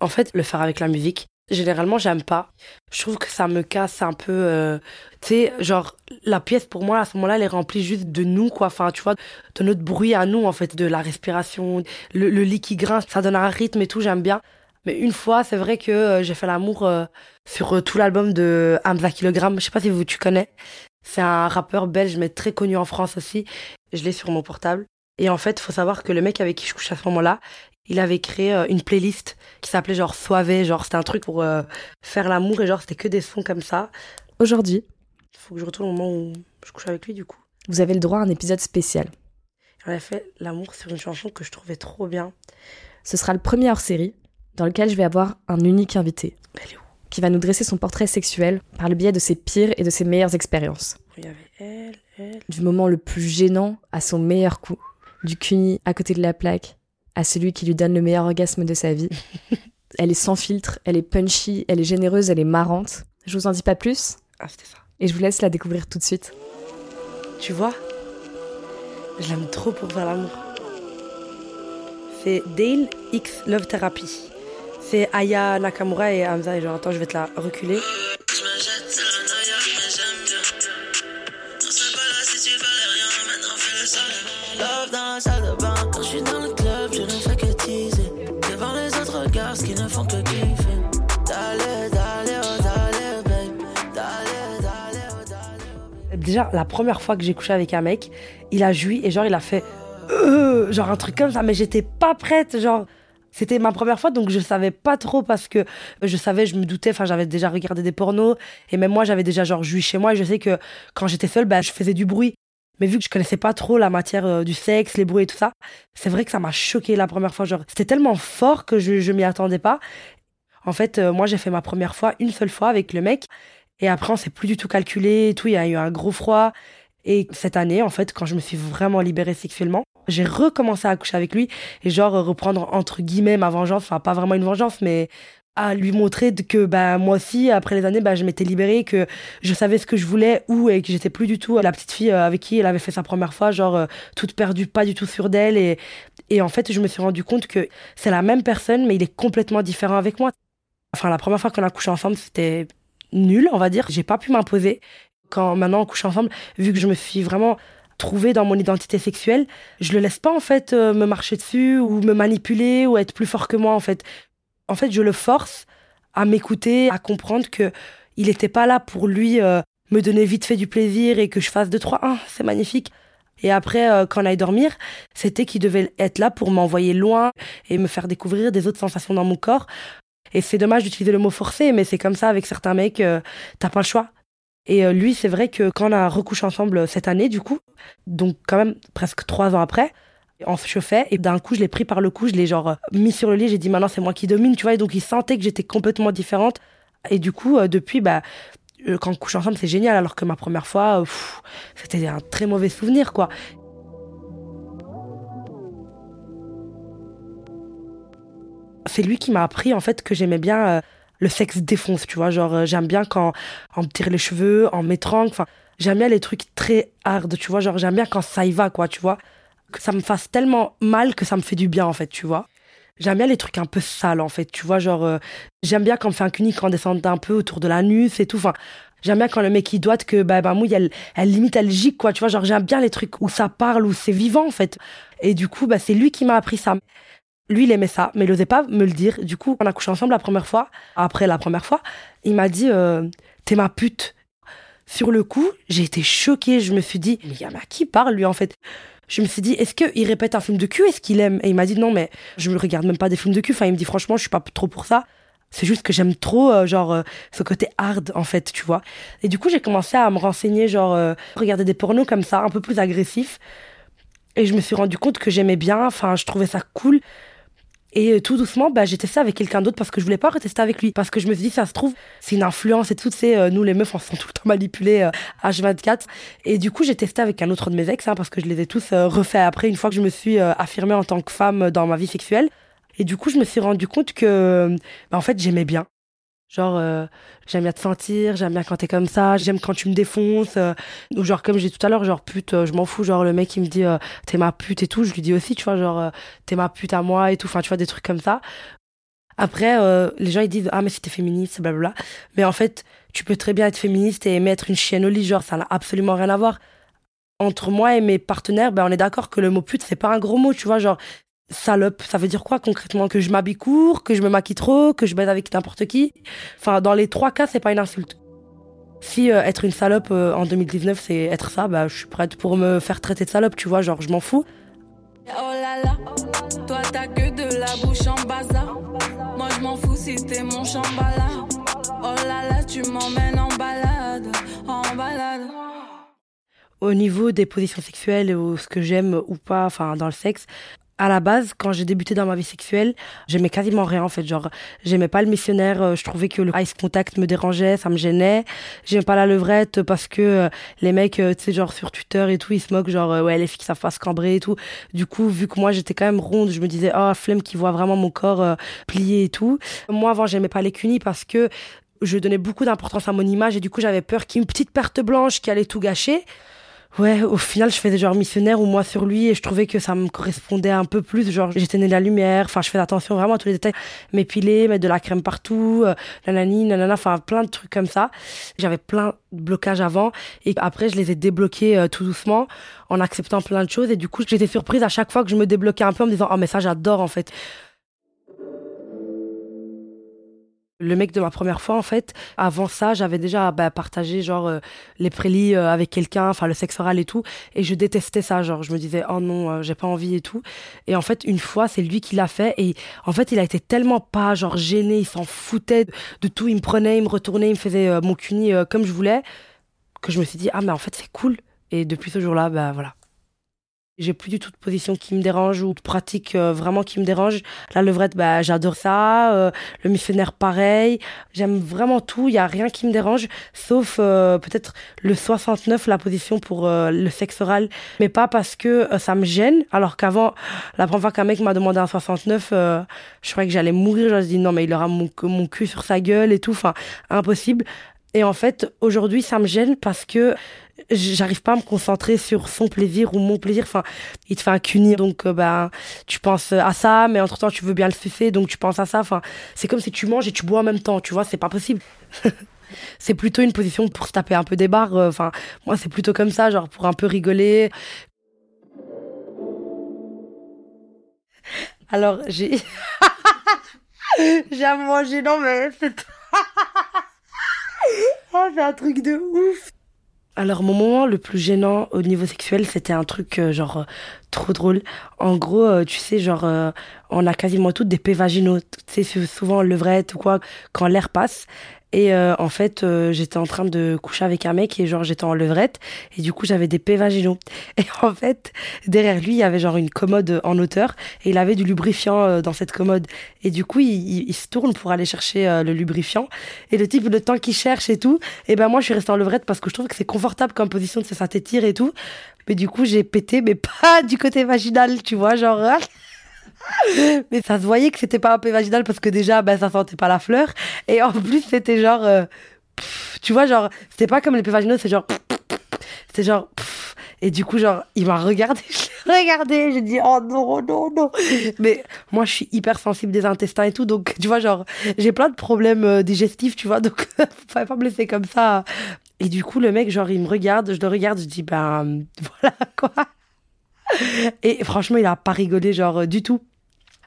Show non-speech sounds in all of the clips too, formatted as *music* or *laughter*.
En fait, le faire avec la musique, généralement, j'aime pas. Je trouve que ça me casse un peu. euh, tu sais, genre, la pièce pour moi, à ce moment-là, elle est remplie juste de nous, quoi. Enfin, tu vois, de notre bruit à nous, en fait, de la respiration, le, le lit qui grince, ça donne un rythme et tout, j'aime bien. Mais une fois, c'est vrai que euh, j'ai fait l'amour euh, sur euh, tout l'album de Hamza Kilogramme. Je sais pas si vous, tu connais. C'est un rappeur belge, mais très connu en France aussi. Je l'ai sur mon portable. Et en fait, faut savoir que le mec avec qui je couche à ce moment-là, il avait créé euh, une playlist qui s'appelait genre Soivé. Genre, c'était un truc pour euh, faire l'amour et genre, c'était que des sons comme ça. Aujourd'hui, Faut que je retourne au moment où je couche avec lui, du coup. vous avez le droit à un épisode spécial. On a fait l'amour sur une chanson que je trouvais trop bien. Ce sera le premier hors-série dans lequel je vais avoir un unique invité Elle est où? qui va nous dresser son portrait sexuel par le biais de ses pires et de ses meilleures expériences. Il y avait elle, elle. Du moment le plus gênant à son meilleur coup, du cuni à côté de la plaque à celui qui lui donne le meilleur orgasme de sa vie. *laughs* elle est sans filtre, elle est punchy, elle est généreuse, elle est marrante. Je vous en dis pas plus Ah, c'était ça. et je vous laisse la découvrir tout de suite. Tu vois Je l'aime trop pour faire l'amour. C'est Dale X Love Therapy. C'est Aya Nakamura et Hamza. Et genre, attends, je vais te la reculer. Déjà, la première fois que j'ai couché avec un mec, il a joui et genre, il a fait. Euh, genre un truc comme ça, mais j'étais pas prête. Genre, c'était ma première fois, donc je savais pas trop parce que je savais, je me doutais, enfin, j'avais déjà regardé des pornos et même moi, j'avais déjà genre joui chez moi et je sais que quand j'étais seule, bah, je faisais du bruit. Mais vu que je connaissais pas trop la matière euh, du sexe, les bruits et tout ça, c'est vrai que ça m'a choqué la première fois. Genre, c'était tellement fort que je, m'y attendais pas. En fait, euh, moi, j'ai fait ma première fois une seule fois avec le mec. Et après, on s'est plus du tout calculé et tout. Il y a eu un gros froid. Et cette année, en fait, quand je me suis vraiment libérée sexuellement, j'ai recommencé à coucher avec lui et genre reprendre entre guillemets ma vengeance. Enfin, pas vraiment une vengeance, mais à lui montrer que bah, moi aussi, après les années, bah, je m'étais libérée, que je savais ce que je voulais, où, et que j'étais plus du tout la petite fille euh, avec qui elle avait fait sa première fois, genre euh, toute perdue, pas du tout sûre d'elle. Et, et en fait, je me suis rendu compte que c'est la même personne, mais il est complètement différent avec moi. Enfin, la première fois qu'on a couché ensemble, c'était nul, on va dire. J'ai pas pu m'imposer. Quand maintenant on couche ensemble, vu que je me suis vraiment trouvée dans mon identité sexuelle, je le laisse pas en fait euh, me marcher dessus ou me manipuler ou être plus fort que moi en fait. En fait, je le force à m'écouter, à comprendre que il était pas là pour lui euh, me donner vite fait du plaisir et que je fasse deux trois ah, c'est magnifique. Et après, euh, quand on aille dormir, c'était qu'il devait être là pour m'envoyer loin et me faire découvrir des autres sensations dans mon corps. Et c'est dommage d'utiliser le mot forcé, mais c'est comme ça avec certains mecs, euh, t'as pas le choix. Et euh, lui, c'est vrai que quand on a recouché ensemble cette année, du coup, donc quand même presque trois ans après, on se chauffait et d'un coup, je l'ai pris par le cou, je l'ai genre euh, mis sur le lit, j'ai dit maintenant c'est moi qui domine, tu vois, et donc il sentait que j'étais complètement différente. Et du coup, euh, depuis, bah, euh, quand on couche ensemble, c'est génial, alors que ma première fois, euh, c'était un très mauvais souvenir, quoi. C'est lui qui m'a appris en fait que j'aimais bien euh, le sexe défonce, tu vois. Genre, euh, j'aime bien quand on me tire les cheveux, on m'étrangle. Enfin, j'aime bien les trucs très hard, tu vois. Genre, j'aime bien quand ça y va, quoi, tu vois. Que ça me fasse tellement mal que ça me fait du bien, en fait, tu vois. J'aime bien les trucs un peu sales, en fait, tu vois. Genre, euh, j'aime bien quand on me fait un cuni, quand on descend un peu autour de l'anus et tout. Enfin, j'aime bien quand le mec il doit que bah, bah mouille, elle, elle limite, elle gicle, quoi, tu vois. Genre, j'aime bien les trucs où ça parle, où c'est vivant, en fait. Et du coup, bah, c'est lui qui m'a appris ça. Lui, il aimait ça, mais il n'osait pas me le dire. Du coup, on a couché ensemble la première fois. Après la première fois, il m'a dit euh, T'es ma pute. Sur le coup, j'ai été choquée. Je me suis dit Mais à qui parle, lui, en fait Je me suis dit Est-ce qu'il répète un film de cul? Est-ce qu'il aime? Et il m'a dit Non, mais je ne regarde même pas des films de cul. Enfin, il me dit Franchement, je suis pas trop pour ça. C'est juste que j'aime trop, euh, genre, euh, ce côté hard, en fait, tu vois. Et du coup, j'ai commencé à me renseigner, genre, euh, regarder des pornos comme ça, un peu plus agressifs. Et je me suis rendu compte que j'aimais bien, enfin, je trouvais ça cool. Et euh, tout doucement, bah, j'ai testé avec quelqu'un d'autre parce que je voulais pas retester avec lui. Parce que je me suis dit, ça se trouve, c'est une influence et tout, tu sais, euh, nous les meufs, on se tout le temps manipulés euh, H24. Et du coup, j'ai testé avec un autre de mes ex, hein, parce que je les ai tous euh, refaits après, une fois que je me suis euh, affirmée en tant que femme dans ma vie sexuelle. Et du coup, je me suis rendu compte que, bah, en fait, j'aimais bien. Genre, euh, j'aime bien te sentir, j'aime bien quand t'es comme ça, j'aime quand tu me défonces. euh, ou genre, comme j'ai dit tout à l'heure, genre, pute, euh, je m'en fous. Genre, le mec, il me dit, euh, t'es ma pute et tout. Je lui dis aussi, tu vois, genre, euh, t'es ma pute à moi et tout. Enfin, tu vois, des trucs comme ça. Après, euh, les gens ils disent ah mais c'était féministe, blablabla. Mais en fait, tu peux très bien être féministe et mettre une chienne au lit, genre ça n'a absolument rien à voir. Entre moi et mes partenaires, ben on est d'accord que le mot pute c'est pas un gros mot, tu vois, genre salope, ça veut dire quoi concrètement? Que je m'habille court, que je me maquille trop, que je baise avec n'importe qui? Enfin, dans les trois cas, c'est pas une insulte. Si euh, être une salope euh, en 2019, c'est être ça, bah, je suis prête pour me faire traiter de salope, tu vois, genre, je m'en fous. Oh là là, toi t'as que de la bouche en bazar. Moi je m'en fous si t'es mon chambala. Oh là là, tu m'emmènes en balade, en balade. Au niveau des positions sexuelles ou ce que j'aime ou pas, enfin, dans le sexe, à la base, quand j'ai débuté dans ma vie sexuelle, j'aimais quasiment rien en fait. Genre, j'aimais pas le missionnaire. euh, Je trouvais que le ice contact me dérangeait, ça me gênait. J'aimais pas la levrette parce que euh, les mecs, euh, tu sais, genre sur Twitter et tout, ils se moquent genre ouais les filles qui savent pas se cambrer et tout. Du coup, vu que moi j'étais quand même ronde, je me disais oh flemme qui voit vraiment mon corps euh, plié et tout. Moi avant j'aimais pas les cunis parce que je donnais beaucoup d'importance à mon image et du coup j'avais peur qu'il y ait une petite perte blanche qui allait tout gâcher. Ouais, au final, je faisais genre missionnaire ou moi sur lui et je trouvais que ça me correspondait un peu plus. Genre, j'éteignais la lumière, enfin, je faisais attention vraiment à tous les détails. M'épiler, mettre de la crème partout, euh, nanani, nanana, enfin, plein de trucs comme ça. J'avais plein de blocages avant et après, je les ai débloqués euh, tout doucement en acceptant plein de choses et du coup, j'étais surprise à chaque fois que je me débloquais un peu en me disant, oh, mais ça, j'adore en fait. Le mec de ma première fois, en fait, avant ça, j'avais déjà bah, partagé genre euh, les prélis euh, avec quelqu'un, enfin le sexe oral et tout, et je détestais ça. Genre, je me disais oh non, euh, j'ai pas envie et tout. Et en fait, une fois, c'est lui qui l'a fait, et en fait, il a été tellement pas genre gêné, il s'en foutait de tout, il me prenait, il me retournait, il me faisait euh, mon cuni euh, comme je voulais, que je me suis dit ah mais en fait c'est cool. Et depuis ce jour-là, bah voilà. J'ai plus du tout de position qui me dérange ou de pratique euh, vraiment qui me dérange. La levrette, bah, j'adore ça. Euh, le missionnaire, pareil. J'aime vraiment tout. Il y a rien qui me dérange, sauf euh, peut-être le 69, la position pour euh, le sexe oral. Mais pas parce que euh, ça me gêne. Alors qu'avant, la première fois qu'un mec m'a demandé un 69, euh, je croyais que j'allais mourir. Je me suis dit non, mais il aura mon, mon cul sur sa gueule et tout. Enfin, impossible. Et en fait, aujourd'hui, ça me gêne parce que j'arrive pas à me concentrer sur son plaisir ou mon plaisir. Enfin, il te fait un cuni, donc euh, ben tu penses à ça, mais entre temps tu veux bien le sucer, donc tu penses à ça. Enfin, c'est comme si tu manges et tu bois en même temps, tu vois, c'est pas possible. *laughs* c'est plutôt une position pour se taper un peu des barres. euh, Enfin, moi c'est plutôt comme ça, genre pour un peu rigoler. Alors j'ai *laughs* j'ai à manger, non mais *laughs* oh, c'est un truc de ouf. Alors, mon moment le plus gênant au niveau sexuel, c'était un truc euh, genre euh, trop drôle. En gros, euh, tu sais, genre, on a quasiment toutes des P. Tu sais, sou- souvent levrette ou quoi, quand l'air passe. Et euh, en fait, euh, j'étais en train de coucher avec un mec et genre j'étais en levrette et du coup j'avais des P vaginaux. *laughs* Et en fait, derrière lui, il y avait genre une commode en hauteur et il avait du lubrifiant euh, dans cette commode. Et du coup, il, il- se tourne pour aller chercher euh, le lubrifiant. Et le type, le temps qu'il cherche et tout, et ben moi je suis restée en levrette parce que je trouve que c'est confortable comme position, tu sais, ça t'étire et tout. Mais du coup, j'ai pété, mais *laughs* pas du côté vaginal, tu vois, genre. *laughs* *laughs* mais ça se voyait que c'était pas un peu vaginal parce que déjà, ben, ça sentait pas la fleur. Et en plus, c'était genre. euh, tu vois, genre, c'était pas comme les P vaginaux, c'est genre. C'était genre. pff. Et du coup, genre, il m'a regardé, *laughs* je l'ai regardé, j'ai dit, oh non, non, non. Mais moi, je suis hyper sensible des intestins et tout, donc, tu vois, genre, j'ai plein de problèmes euh, digestifs, tu vois, *laughs* donc, fallait pas me laisser comme ça. Et du coup, le mec, genre, il me regarde, je le regarde, je dis, ben, voilà, quoi. *laughs* Et franchement, il a pas rigolé, genre, euh, du tout.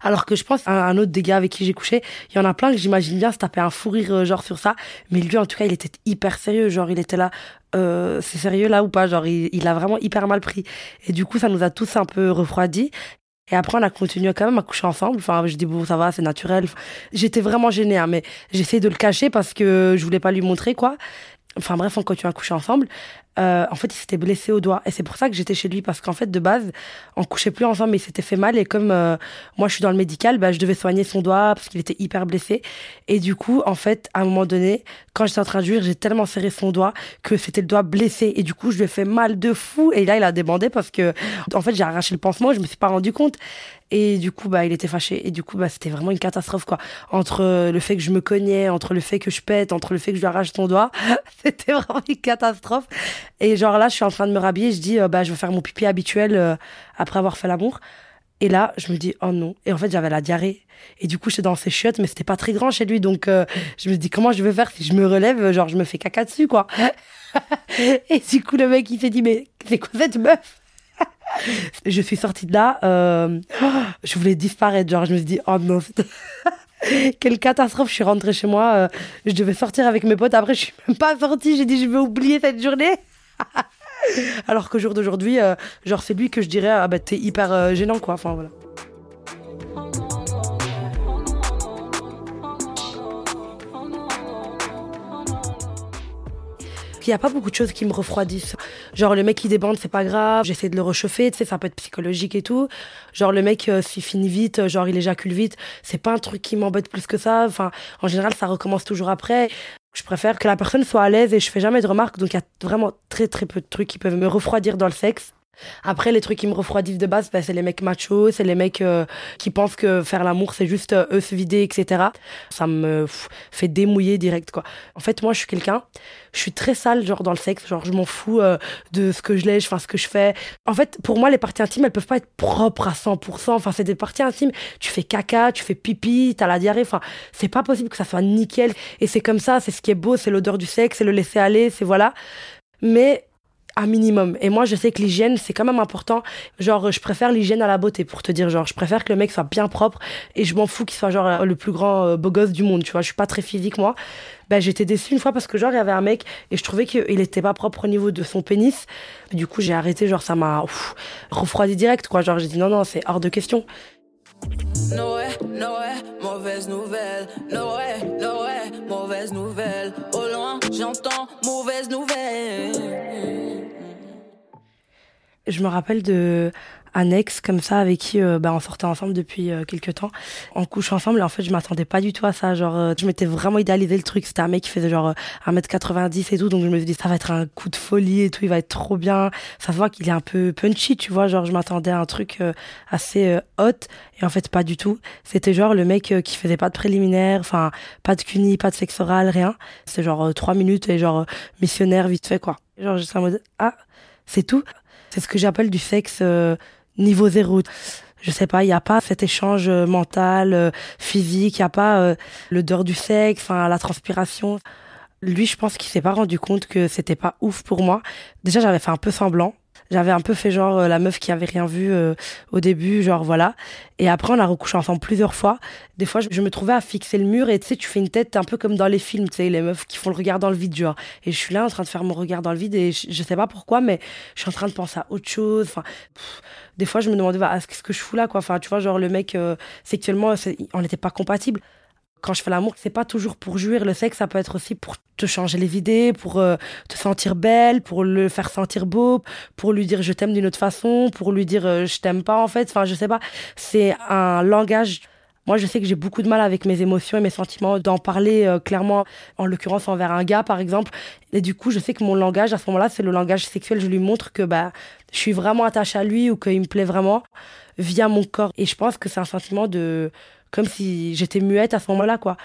Alors que je pense à un autre des gars avec qui j'ai couché, il y en a plein que j'imagine bien se taper un fou rire euh, genre sur ça. Mais lui, en tout cas, il était hyper sérieux. Genre, il était là, euh, c'est sérieux là ou pas? Genre, il, il a vraiment hyper mal pris. Et du coup, ça nous a tous un peu refroidis. Et après, on a continué quand même à coucher ensemble. Enfin, je dis, bon, ça va, c'est naturel. J'étais vraiment gênée, hein, mais j'essayais de le cacher parce que je voulais pas lui montrer, quoi. Enfin, bref, on continue à coucher ensemble. Euh, en fait, il s'était blessé au doigt. Et c'est pour ça que j'étais chez lui, parce qu'en fait, de base, on couchait plus ensemble, mais il s'était fait mal. Et comme euh, moi, je suis dans le médical, bah, je devais soigner son doigt, parce qu'il était hyper blessé. Et du coup, en fait, à un moment donné, quand j'étais en train de jouir, j'ai tellement serré son doigt que c'était le doigt blessé. Et du coup, je lui ai fait mal de fou. Et là, il a débandé parce que, en fait, j'ai arraché le pansement, je me suis pas rendu compte. Et du coup, bah, il était fâché. Et du coup, bah, c'était vraiment une catastrophe, quoi. Entre euh, le fait que je me cognais, entre le fait que je pète, entre le fait que je lui arrache son doigt, *laughs* c'était vraiment une catastrophe. Et genre là, je suis en train de me rhabiller, je dis, euh, bah, je vais faire mon pipi habituel euh, après avoir fait l'amour. Et là, je me dis, oh non. Et en fait, j'avais la diarrhée. Et du coup, j'étais dans ses chiottes, mais c'était pas très grand chez lui. Donc, euh, je me dis, comment je vais faire si je me relève Genre, je me fais caca dessus, quoi. *laughs* et du coup, le mec, il s'est dit, mais c'est quoi cette meuf? *laughs* Je suis sortie de là, euh, *gasps* je voulais disparaître. Genre, je me suis dit, oh non, *laughs* quelle catastrophe. Je suis rentrée chez moi, euh, je devais sortir avec mes potes. Après, je suis même pas sortie. J'ai dit, je vais oublier cette journée. *laughs* Alors qu'au jour d'aujourd'hui, euh, genre, c'est lui que je dirais, ah bah, t'es hyper euh, gênant, quoi. Il n'y a pas beaucoup de choses qui me refroidissent. Genre, le mec qui débande, c'est pas grave, j'essaie de le réchauffer, tu sais, ça peut être psychologique et tout. Genre, le mec, euh, s'il finit vite, genre, il éjacule vite, c'est pas un truc qui m'embête plus que ça. Enfin, en général, ça recommence toujours après. Je préfère que la personne soit à l'aise et je fais jamais de remarques, donc il y a vraiment très très peu de trucs qui peuvent me refroidir dans le sexe. Après, les trucs qui me refroidissent de base, bah, c'est les mecs machos, c'est les mecs euh, qui pensent que faire l'amour, c'est juste euh, eux se vider, etc. Ça me fait démouiller direct, quoi. En fait, moi, je suis quelqu'un, je suis très sale, genre, dans le sexe. Genre, je m'en fous euh, de ce que je lèche, enfin, ce que je fais. En fait, pour moi, les parties intimes, elles peuvent pas être propres à 100%. Enfin, c'est des parties intimes. Tu fais caca, tu fais pipi, t'as la diarrhée. Enfin, c'est pas possible que ça soit nickel. Et c'est comme ça, c'est ce qui est beau, c'est l'odeur du sexe, c'est le laisser aller, c'est voilà. Mais un minimum. Et moi, je sais que l'hygiène, c'est quand même important. Genre, je préfère l'hygiène à la beauté, pour te dire. Genre, je préfère que le mec soit bien propre et je m'en fous qu'il soit genre le plus grand euh, beau gosse du monde, tu vois. Je suis pas très physique, moi. Ben, j'étais déçue une fois parce que genre, il y avait un mec et je trouvais qu'il était pas propre au niveau de son pénis. Du coup, j'ai arrêté, genre, ça m'a refroidi direct, quoi. Genre, j'ai dit non, non, c'est hors de question. Mauvaise nouvelle. Mauvaise nouvelle. Au loin, j'entends mauvaise nouvelle. Je me rappelle de un comme ça avec qui euh, bah, on sortait ensemble depuis euh, quelques temps. On couche ensemble et en fait je m'attendais pas du tout à ça. Genre euh, je m'étais vraiment idéalisé le truc. C'était un mec qui faisait genre 1m90 et tout. Donc je me suis dit ça va être un coup de folie et tout. Il va être trop bien. Ça se voit qu'il est un peu punchy, tu vois. Genre je m'attendais à un truc assez hot et en fait pas du tout. C'était genre le mec qui faisait pas de préliminaire, enfin pas de cuni, pas de sexe oral, rien. C'était genre trois minutes et genre missionnaire vite fait quoi. Genre j'étais en mode ah c'est tout. C'est ce que j'appelle du sexe niveau zéro. Je sais pas, il n'y a pas cet échange euh, mental, euh, physique, il n'y a pas euh, l'odeur du sexe, enfin la transpiration. Lui, je pense qu'il s'est pas rendu compte que c'était pas ouf pour moi. Déjà, j'avais fait un peu semblant. J'avais un peu fait genre euh, la meuf qui avait rien vu euh, au début, genre voilà. Et après, on a recouché ensemble plusieurs fois. Des fois, je, me trouvais à fixer le mur et tu sais, tu fais une tête un peu comme dans les films, tu sais, les meufs qui font le regard dans le vide, genre. Et je suis là en train de faire mon regard dans le vide et je, sais pas pourquoi, mais je suis en train de penser à autre chose. Enfin, des fois, je me demandais, bah, qu'est-ce que je fous là, quoi? Enfin, tu vois, genre le mec, euh, sexuellement, on n'était pas compatibles quand je fais l'amour, c'est pas toujours pour jouir. Le sexe, ça peut être aussi pour te changer les idées, pour euh, te sentir belle, pour le faire sentir beau, pour lui dire je t'aime d'une autre façon, pour lui dire euh, je t'aime pas en fait. Enfin, je sais pas. C'est un langage. Moi, je sais que j'ai beaucoup de mal avec mes émotions et mes sentiments, d'en parler euh, clairement, en l'occurrence envers un gars, par exemple. Et du coup, je sais que mon langage, à ce moment-là, c'est le langage sexuel. Je lui montre que bah, je suis vraiment attachée à lui ou qu'il me plaît vraiment via mon corps. Et je pense que c'est un sentiment de comme si j'étais muette à ce moment-là, quoi.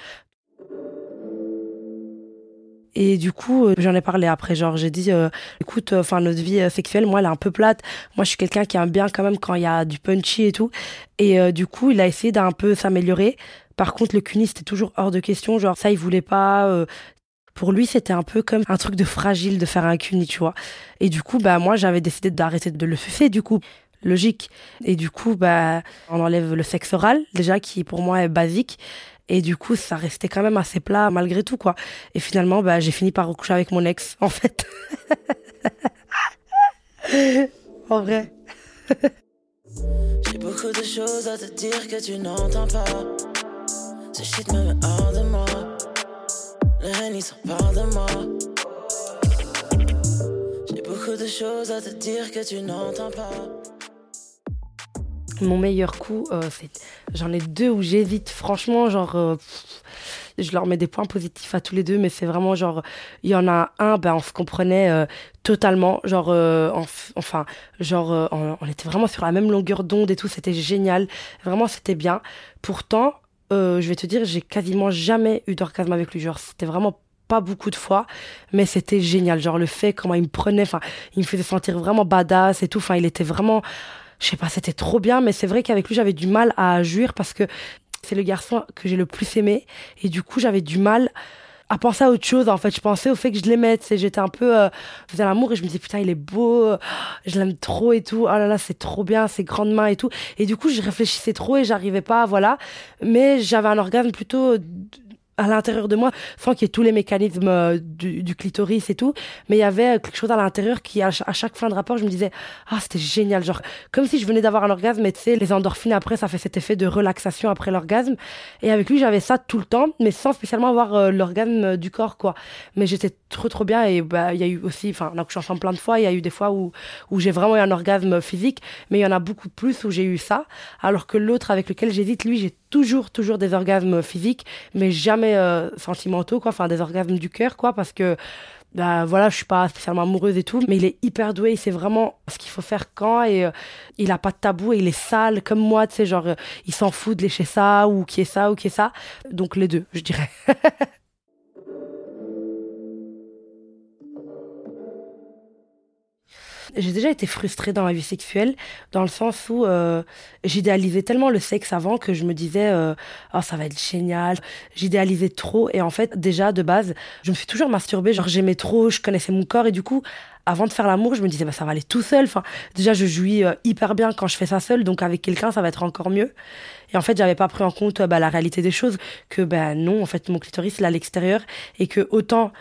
Et du coup, euh, j'en ai parlé après, genre j'ai dit, euh, écoute, enfin notre vie euh, sexuelle, moi, elle est un peu plate. Moi, je suis quelqu'un qui aime bien quand même quand il y a du punchy et tout. Et euh, du coup, il a essayé d'un peu s'améliorer. Par contre, le cuni, c'était toujours hors de question. Genre ça, il voulait pas. euh, pour lui, c'était un peu comme un truc de fragile de faire un cuni, tu vois. Et du coup, bah moi, j'avais décidé d'arrêter de le sucer, du coup logique. Et du coup, bah, on enlève le sexe oral, déjà, qui pour moi est basique. Et du coup, ça restait quand même assez plat malgré tout, quoi. Et finalement, bah, j'ai fini par recoucher avec mon ex, *laughs* en fait. en vrai. J'ai beaucoup de choses à te dire que tu n'entends pas. Ce shit me de moi. De moi. J'ai beaucoup de choses à te dire que tu n'entends pas. Mon meilleur coup, euh, c'est... j'en ai deux où j'hésite. Franchement, genre, euh, je leur mets des points positifs à tous les deux, mais c'est vraiment genre, il y en a un, ben, on se comprenait euh, totalement. Genre, euh, enf- enfin, genre, euh, on, on était vraiment sur la même longueur d'onde et tout. C'était génial. Vraiment, c'était bien. Pourtant, euh, je vais te dire, j'ai quasiment jamais eu d'orgasme avec lui. Genre, c'était vraiment pas beaucoup de fois, mais c'était génial. Genre, le fait, comment il me prenait, enfin, il me faisait sentir vraiment badass et tout. Enfin, il était vraiment je sais pas, c'était trop bien, mais c'est vrai qu'avec lui, j'avais du mal à jouir parce que c'est le garçon que j'ai le plus aimé. Et du coup, j'avais du mal à penser à autre chose en fait. Je pensais au fait que je l'aimais j'étais un peu euh, l'amour et je me disais putain il est beau je l'aime trop et tout. Oh là là c'est trop bien ses grandes mains et tout. Et du coup je réfléchissais trop et j'arrivais pas voilà. Mais j'avais un orgasme plutôt à l'intérieur de moi, sans qu'il y ait tous les mécanismes euh, du, clitoris et tout, mais il y avait quelque chose à l'intérieur qui, à, chaque fin de rapport, je me disais, ah, c'était génial, genre, comme si je venais d'avoir un orgasme, mais tu sais, les endorphines après, ça fait cet effet de relaxation après l'orgasme. Et avec lui, j'avais ça tout le temps, mais sans spécialement avoir euh, l'orgasme du corps, quoi. Mais j'étais trop, trop bien, et bah, il y a eu aussi, enfin, on a couché ensemble plein de fois, il y a eu des fois où, où j'ai vraiment eu un orgasme physique, mais il y en a beaucoup plus où j'ai eu ça, alors que l'autre avec lequel j'hésite, lui, j'ai toujours, toujours des orgasmes physiques, mais jamais euh, sentimentaux, quoi. Enfin, des orgasmes du cœur, quoi, parce que, bah, voilà, je suis pas spécialement amoureuse et tout, mais il est hyper doué, il sait vraiment ce qu'il faut faire quand, et euh, il a pas de tabou, et il est sale, comme moi, tu sais, genre, euh, il s'en fout de lécher ça, ou qui est ça, ou qui est ça. Donc, les deux, je dirais. *laughs* j'ai déjà été frustrée dans ma vie sexuelle, dans le sens où euh, j'idéalisais tellement le sexe avant que je me disais, euh, oh, ça va être génial. J'idéalisais trop. Et en fait, déjà, de base, je me suis toujours masturbée. Genre, j'aimais trop, je connaissais mon corps. Et du coup, avant de faire l'amour, je me disais, bah, ça va aller tout seul. Enfin, déjà, je jouis euh, hyper bien quand je fais ça seul. Donc, avec quelqu'un, ça va être encore mieux. Et en fait, j'avais pas pris en compte bah, la réalité des choses. Que, ben non, en fait, mon clitoris, est à l'extérieur. Et que autant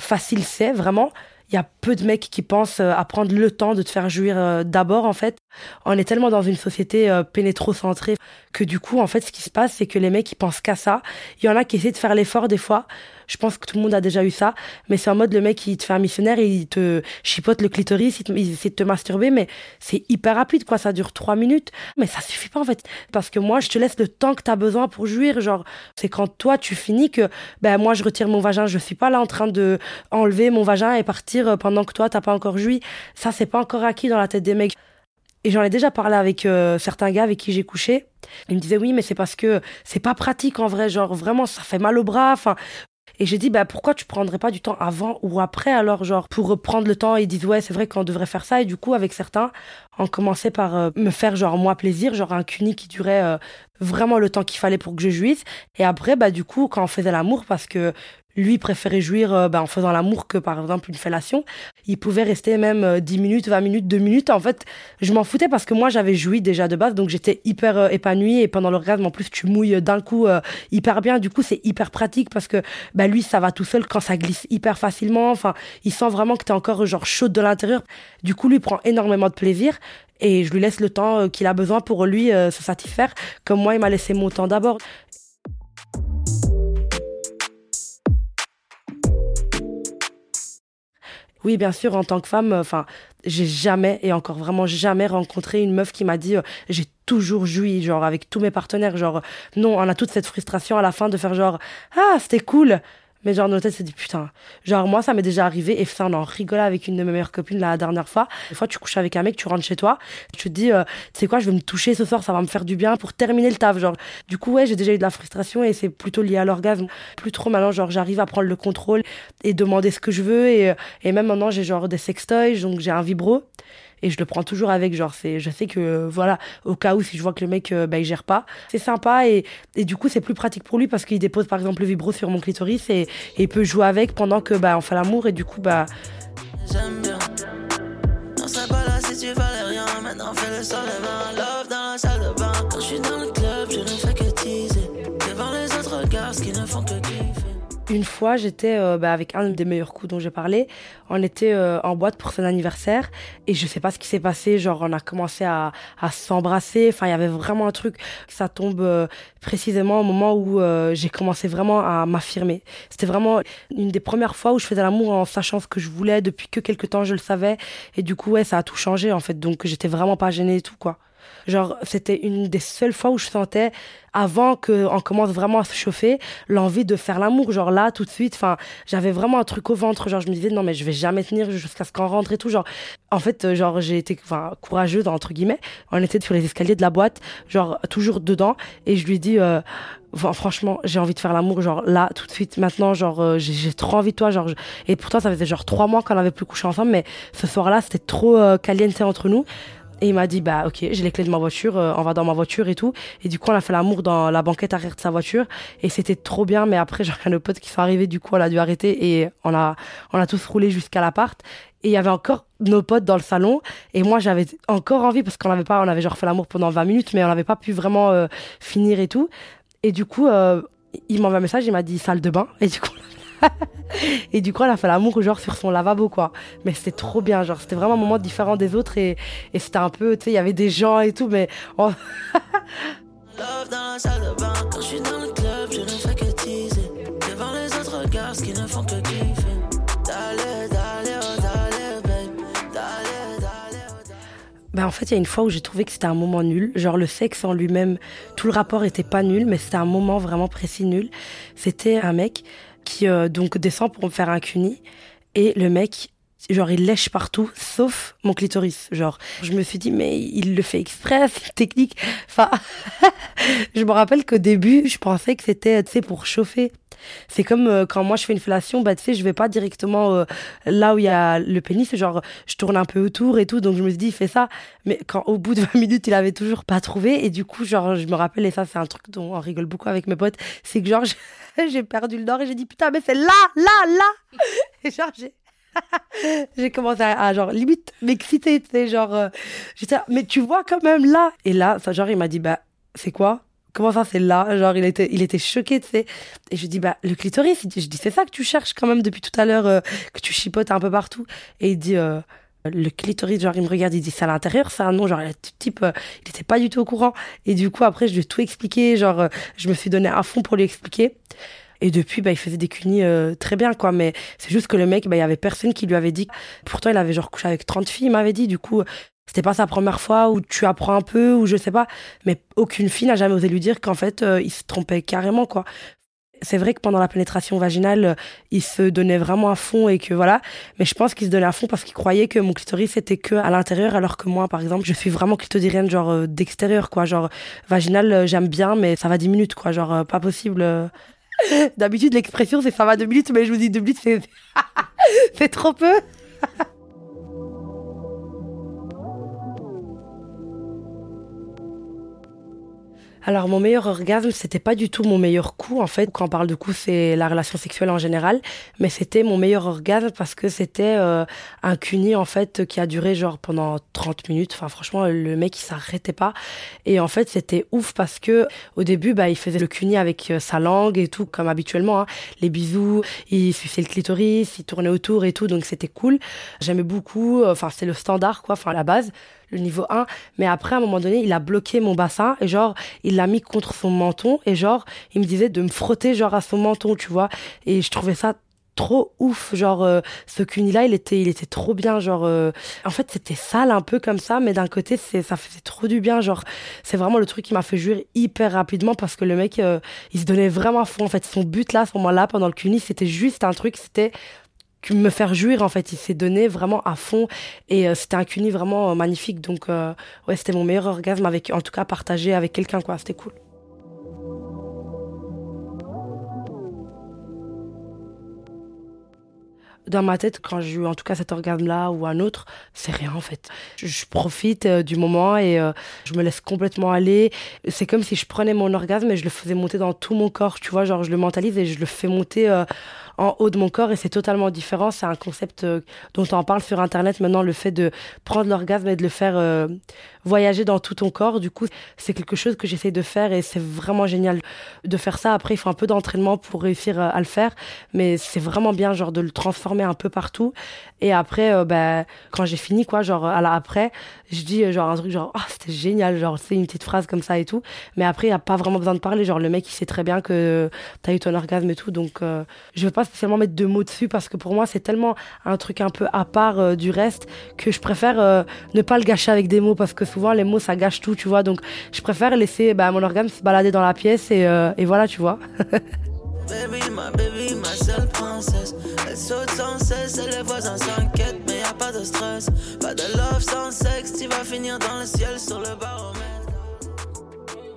facile c'est, vraiment, il y a peu de mecs qui pensent euh, à prendre le temps de te faire jouir euh, d'abord en fait. On est tellement dans une société euh, pénétrocentrée que du coup en fait ce qui se passe c'est que les mecs ils pensent qu'à ça. Il y en a qui essaient de faire l'effort des fois je pense que tout le monde a déjà eu ça. Mais c'est en mode le mec, il te fait un missionnaire il te chipote le clitoris, il, essaie de te masturber, mais c'est hyper rapide, quoi. Ça dure trois minutes. Mais ça suffit pas, en fait. Parce que moi, je te laisse le temps que tu as besoin pour jouir. Genre, c'est quand toi, tu finis que, ben, moi, je retire mon vagin. Je suis pas là en train de enlever mon vagin et partir euh, pendant que toi, t'as pas encore joui. Ça, c'est pas encore acquis dans la tête des mecs. Et j'en ai déjà parlé avec euh, certains gars avec qui j'ai couché. Ils me disaient oui, mais c'est parce que c'est pas pratique en vrai. Genre vraiment, ça fait mal au bras. Enfin, et j'ai dit, bah, pourquoi tu prendrais pas du temps avant ou après, alors, genre, pour prendre le temps, ils disent, ouais, c'est vrai qu'on devrait faire ça. Et du coup, avec certains, on commençait par euh, me faire, genre, moi, plaisir, genre, un cuni qui durait euh, vraiment le temps qu'il fallait pour que je jouisse. Et après, bah, du coup, quand on faisait l'amour, parce que lui préférait jouir euh, bah, en faisant l'amour que par exemple une fellation. Il pouvait rester même 10 euh, minutes, 20 minutes, 2 minutes. En fait, je m'en foutais parce que moi j'avais joui déjà de base, donc j'étais hyper euh, épanouie et pendant l'orgasme en plus tu mouilles d'un coup hyper bien. Du coup c'est hyper pratique parce que bah, lui ça va tout seul quand ça glisse hyper facilement. Enfin, il sent vraiment que t'es encore genre chaude de l'intérieur. Du coup lui prend énormément de plaisir et je lui laisse le temps qu'il a besoin pour lui se satisfaire. Comme moi il m'a laissé mon temps d'abord. Oui, bien sûr, en tant que femme, enfin, j'ai jamais et encore vraiment jamais rencontré une meuf qui m'a dit euh, j'ai toujours joui, genre avec tous mes partenaires, genre non, on a toute cette frustration à la fin de faire genre ah c'était cool, mais genre, nos têtes, c'est dit, putain. Genre, moi, ça m'est déjà arrivé, et ça, on en rigolait avec une de mes meilleures copines la dernière fois. Des fois, tu couches avec un mec, tu rentres chez toi, tu te dis, euh, tu sais quoi, je vais me toucher ce soir, ça va me faire du bien pour terminer le taf. Genre, du coup, ouais, j'ai déjà eu de la frustration, et c'est plutôt lié à l'orgasme. Plus trop maintenant, genre, j'arrive à prendre le contrôle et demander ce que je veux, et, euh, et même maintenant, j'ai genre des sextoys, donc j'ai un vibro et je le prends toujours avec genre c'est je sais que voilà au cas où si je vois que le mec euh, bah, il gère pas c'est sympa et, et du coup c'est plus pratique pour lui parce qu'il dépose par exemple le vibro sur mon clitoris et, il peut jouer avec pendant que bah on fait l'amour et du coup bah Une fois, j'étais euh, bah, avec un des meilleurs coups dont j'ai parlé. On était euh, en boîte pour son anniversaire et je sais pas ce qui s'est passé. Genre, on a commencé à, à s'embrasser. Enfin, il y avait vraiment un truc. Ça tombe euh, précisément au moment où j'ai commencé vraiment à m'affirmer. C'était vraiment une des premières fois où je faisais l'amour en sachant ce que je voulais. Depuis que quelques temps, je le savais. Et du coup, ouais, ça a tout changé en fait. Donc, j'étais vraiment pas gênée et tout, quoi. Genre, c'était une des seules fois où je sentais, avant qu'on commence vraiment à se chauffer, l'envie de faire l'amour. Genre là, tout de suite, enfin, j'avais vraiment un truc au ventre. Genre, je me disais, non, mais je vais jamais tenir jusqu'à ce qu'on rentre et tout. Genre, en fait, euh, genre, j'ai été, courageuse, entre guillemets. On était sur les escaliers de la boîte, genre, toujours dedans. Et je lui dis, euh, franchement, j'ai envie de faire l'amour, genre là, tout de suite, maintenant, genre, euh, j'ai trop envie de toi, genre, et pourtant, ça faisait genre trois mois qu'on n'avait plus couché ensemble, mais ce soir-là, c'était trop caliente entre nous. Et il m'a dit, bah ok, j'ai les clés de ma voiture, euh, on va dans ma voiture et tout. Et du coup, on a fait l'amour dans la banquette arrière de sa voiture. Et c'était trop bien. Mais après, *laughs* j'ai nos potes qui sont arrivés, du coup, on a dû arrêter et on a, on a tous roulé jusqu'à l'appart. Et il y avait encore nos potes dans le salon. Et moi, j'avais encore envie parce qu'on avait pas, on avait genre fait l'amour pendant 20 minutes, mais on n'avait pas pu vraiment euh, finir et tout. Et du coup, euh, il m'envoie un message, il m'a dit salle de bain. Et du coup, *laughs* et du coup, elle a fait l'amour genre sur son lavabo, quoi. Mais c'était trop bien, genre c'était vraiment un moment différent des autres et, et c'était un peu, tu sais, il y avait des gens et tout, mais. *laughs* Love dans la salle de bain, quand je suis dans le club, je ne fais que teaser. Devant les autres gars, ce qui ne font que kiffer. Dale, dale, oh, babe. Oh. Ben, en fait, il y a une fois où j'ai trouvé que c'était un moment nul. Genre, le sexe en lui-même, tout le rapport était pas nul, mais c'était un moment vraiment précis nul. C'était un mec qui, euh, donc, descend pour me faire un cuni. Et le mec, genre, il lèche partout, sauf mon clitoris. Genre, je me suis dit, mais il le fait exprès, *laughs* c'est technique. Enfin, *laughs* je me rappelle qu'au début, je pensais que c'était, tu sais, pour chauffer. C'est comme euh, quand moi je fais une fellation, bah tu sais, je vais pas directement euh, là où il y a le pénis, genre je tourne un peu autour et tout, donc je me suis dit, il fait ça. Mais quand au bout de 20 minutes, il avait toujours pas trouvé, et du coup, genre, je me rappelle, et ça, c'est un truc dont on rigole beaucoup avec mes potes, c'est que genre, *laughs* j'ai perdu le nord et j'ai dit, putain, mais c'est là, là, là! *laughs* Et genre, j'ai. *laughs* commencé à, genre limite m'exciter genre euh, mais tu vois quand même là! Et là ça genre il m'a dit bah c'est quoi? Comment ça c'est là? Genre il était il était choqué tu sais. Et je dis bah le clitoris je dis c'est ça que tu cherches quand même depuis tout à l'heure euh, que tu chipotes un peu partout. Et il dit euh, le clitoris genre il me regarde il dit c'est à l'intérieur c'est un nom genre le type euh, il était pas du tout au courant. Et du coup après je lui ai tout expliqué genre euh, je me suis donné à fond pour lui expliquer et depuis, bah, il faisait des cunis euh, très bien, quoi. Mais c'est juste que le mec, bah, il y avait personne qui lui avait dit. Pourtant, il avait genre couché avec 30 filles, il m'avait dit. Du coup, c'était pas sa première fois où tu apprends un peu, ou je sais pas. Mais aucune fille n'a jamais osé lui dire qu'en fait, euh, il se trompait carrément, quoi. C'est vrai que pendant la pénétration vaginale, euh, il se donnait vraiment à fond et que voilà. Mais je pense qu'il se donnait à fond parce qu'il croyait que mon clitoris c'était que à l'intérieur, alors que moi, par exemple, je suis vraiment clitoridienne, genre euh, d'extérieur, quoi. Genre vaginale, euh, j'aime bien, mais ça va 10 minutes, quoi. Genre pas possible. D'habitude, l'expression c'est ça va deux minutes, mais je vous dis deux minutes, c'est *laughs* c'est trop peu. *laughs* Alors mon meilleur orgasme, c'était pas du tout mon meilleur coup en fait. Quand on parle de coup, c'est la relation sexuelle en général, mais c'était mon meilleur orgasme parce que c'était euh, un cuni en fait qui a duré genre pendant 30 minutes. Enfin franchement, le mec il s'arrêtait pas et en fait, c'était ouf parce que au début, bah il faisait le cuni avec euh, sa langue et tout comme habituellement, hein. les bisous, il suçait le clitoris, il tournait autour et tout, donc c'était cool. J'aimais beaucoup, enfin c'est le standard quoi, enfin la base le niveau 1. Mais après, à un moment donné, il a bloqué mon bassin et genre, il l'a mis contre son menton et genre, il me disait de me frotter genre à son menton, tu vois. Et je trouvais ça trop ouf genre euh, ce cuni là il était il était trop bien genre euh, en fait c'était sale un peu comme ça mais d'un côté c'est ça faisait trop du bien genre c'est vraiment le truc qui m'a fait jouir hyper rapidement parce que le mec euh, il se donnait vraiment à fond en fait son but là à ce moment là pendant le cuni c'était juste un truc c'était me faire jouir en fait. Il s'est donné vraiment à fond et euh, c'était un cuni vraiment euh, magnifique. Donc euh, ouais c'était mon meilleur orgasme avec en tout cas partagé avec quelqu'un quoi. C'était cool dans ma tête, quand j'ai eu en tout cas cet orgasme-là ou un autre, c'est rien en fait. Je, profite euh, du moment et euh, je me laisse complètement aller. C'est comme si je prenais mon orgasme et je le faisais monter dans tout mon corps, tu vois, genre je le mentalise et je le fais monter euh, en haut de mon corps et c'est totalement différent. C'est un concept dont on parle sur Internet maintenant, le fait de prendre l'orgasme et de le faire voyager dans tout ton corps. Du coup, c'est quelque chose que j'essaie de faire et c'est vraiment génial de faire ça. Après, il faut un peu d'entraînement pour réussir à le faire, mais c'est vraiment bien, genre, de le transformer un peu partout. Et après, euh, bah, quand j'ai fini, quoi, genre, après, je dis, euh, genre, un truc genre, ah, c'était génial, genre, c'est une petite phrase comme ça et tout. Mais après, il n'y a pas vraiment besoin de parler. Genre, le mec, il sait très bien que t'as eu ton orgasme et tout. Donc, euh, je veux pas spécialement mettre de mots dessus parce que pour moi, c'est tellement un truc un peu à part euh, du reste que je préfère euh, ne pas le gâcher avec des mots parce que souvent, les mots, ça gâche tout, tu vois. Donc, je préfère laisser bah, mon orgasme se balader dans la pièce et voilà, tu vois. *laughs* Baby, ma baby, ma seule princesse. Elle saute sans cesse et les voisins s'inquiètent, mais y a pas de stress. Pas de love sans sexe, tu vas finir dans le ciel sur le baromètre.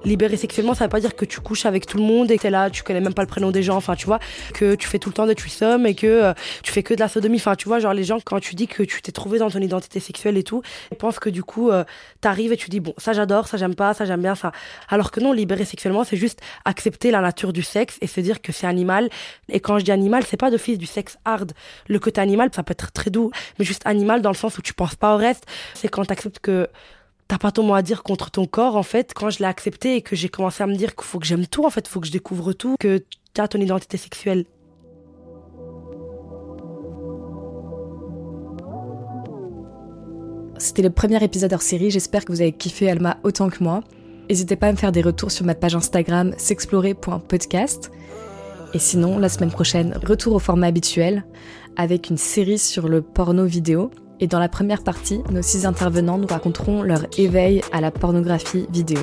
Libérer sexuellement, ça veut pas dire que tu couches avec tout le monde et que t'es là, tu connais même pas le prénom des gens, enfin tu vois, que tu fais tout le temps de threesome et que euh, tu fais que de la sodomie, enfin tu vois, genre les gens quand tu dis que tu t'es trouvé dans ton identité sexuelle et tout, ils pensent que du coup euh, t'arrives et tu dis bon ça j'adore, ça j'aime pas, ça j'aime bien ça, alors que non, libérer sexuellement c'est juste accepter la nature du sexe et se dire que c'est animal. Et quand je dis animal, c'est pas d'office du sexe hard, le côté animal ça peut être très doux, mais juste animal dans le sens où tu penses pas au reste, c'est quand t'acceptes que t'as pas ton mot à dire contre ton corps en fait quand je l'ai accepté et que j'ai commencé à me dire qu'il faut que j'aime tout en fait faut que je découvre tout que t'as ton identité sexuelle C'était le premier épisode hors série, j'espère que vous avez kiffé Alma autant que moi. N'hésitez pas à me faire des retours sur ma page Instagram s'explorer.podcast. Et sinon, la semaine prochaine, retour au format habituel avec une série sur le porno vidéo. Et dans la première partie, nos six intervenants nous raconteront leur éveil à la pornographie vidéo.